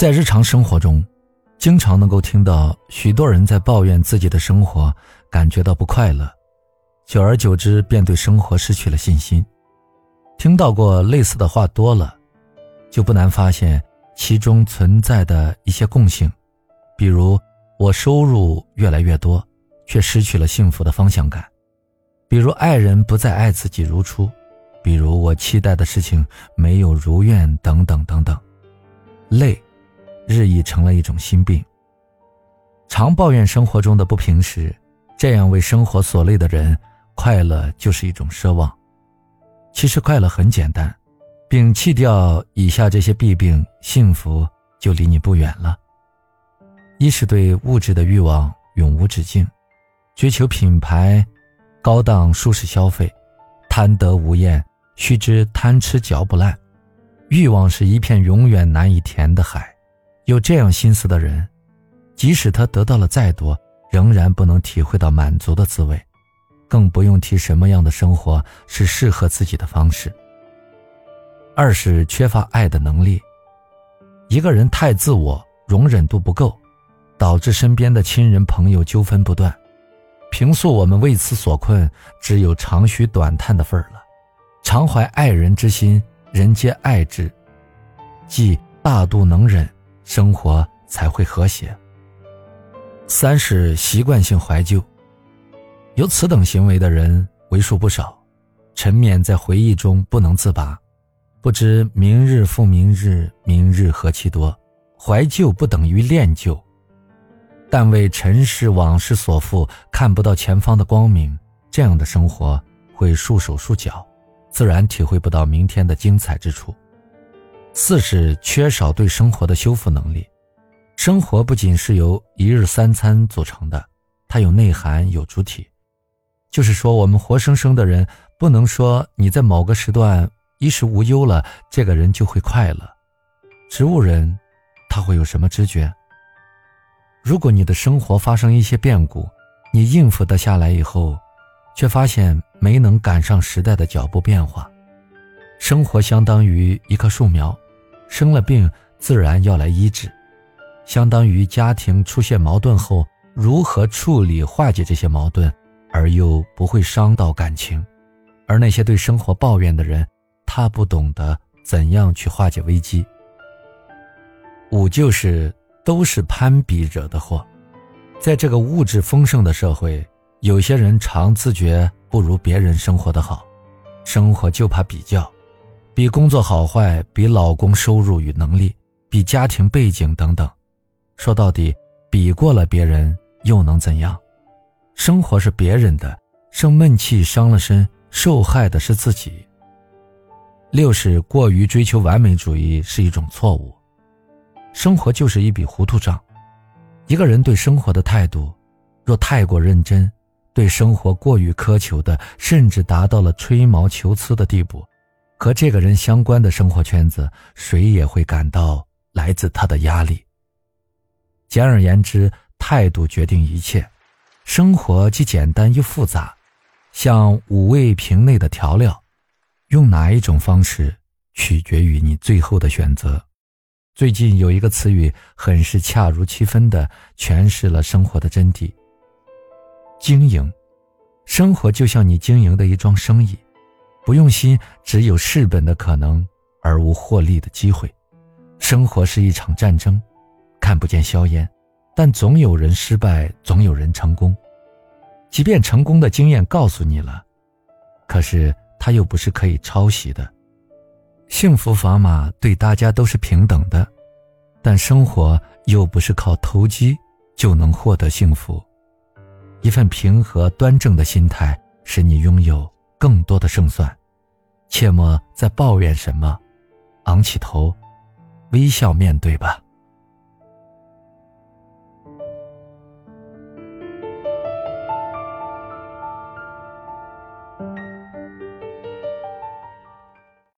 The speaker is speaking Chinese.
在日常生活中，经常能够听到许多人在抱怨自己的生活，感觉到不快乐，久而久之便对生活失去了信心。听到过类似的话多了，就不难发现其中存在的一些共性，比如我收入越来越多，却失去了幸福的方向感；比如爱人不再爱自己如初；比如我期待的事情没有如愿，等等等等。累，日益成了一种心病。常抱怨生活中的不平时，这样为生活所累的人，快乐就是一种奢望。其实快乐很简单，摒弃掉以下这些弊病，幸福就离你不远了。一是对物质的欲望永无止境，追求品牌、高档舒适消费，贪得无厌，须知贪吃嚼不烂。欲望是一片永远难以填的海，有这样心思的人，即使他得到了再多，仍然不能体会到满足的滋味。更不用提什么样的生活是适合自己的方式。二是缺乏爱的能力，一个人太自我，容忍度不够，导致身边的亲人朋友纠纷不断。平素我们为此所困，只有长吁短叹的份儿了。常怀爱人之心，人皆爱之，即大度能忍，生活才会和谐。三是习惯性怀旧。有此等行为的人为数不少，沉湎在回忆中不能自拔，不知明日复明日，明日何其多。怀旧不等于恋旧，但为尘世往事所缚，看不到前方的光明，这样的生活会束手束脚，自然体会不到明天的精彩之处。四是缺少对生活的修复能力。生活不仅是由一日三餐组成的，它有内涵，有主体。就是说，我们活生生的人不能说你在某个时段衣食无忧了，这个人就会快乐。植物人，他会有什么知觉？如果你的生活发生一些变故，你应付得下来以后，却发现没能赶上时代的脚步变化。生活相当于一棵树苗，生了病自然要来医治，相当于家庭出现矛盾后如何处理化解这些矛盾。而又不会伤到感情，而那些对生活抱怨的人，他不懂得怎样去化解危机。五就是都是攀比惹的祸，在这个物质丰盛的社会，有些人常自觉不如别人生活的好，生活就怕比较，比工作好坏，比老公收入与能力，比家庭背景等等。说到底，比过了别人又能怎样？生活是别人的，生闷气伤了身，受害的是自己。六是过于追求完美主义是一种错误。生活就是一笔糊涂账，一个人对生活的态度，若太过认真，对生活过于苛求的，甚至达到了吹毛求疵的地步，和这个人相关的生活圈子，谁也会感到来自他的压力。简而言之，态度决定一切。生活既简单又复杂，像五味瓶内的调料，用哪一种方式，取决于你最后的选择。最近有一个词语，很是恰如其分地诠释了生活的真谛：经营。生活就像你经营的一桩生意，不用心，只有蚀本的可能，而无获利的机会。生活是一场战争，看不见硝烟。但总有人失败，总有人成功。即便成功的经验告诉你了，可是它又不是可以抄袭的。幸福砝码对大家都是平等的，但生活又不是靠投机就能获得幸福。一份平和端正的心态，使你拥有更多的胜算。切莫再抱怨什么昂起头微笑面对吧。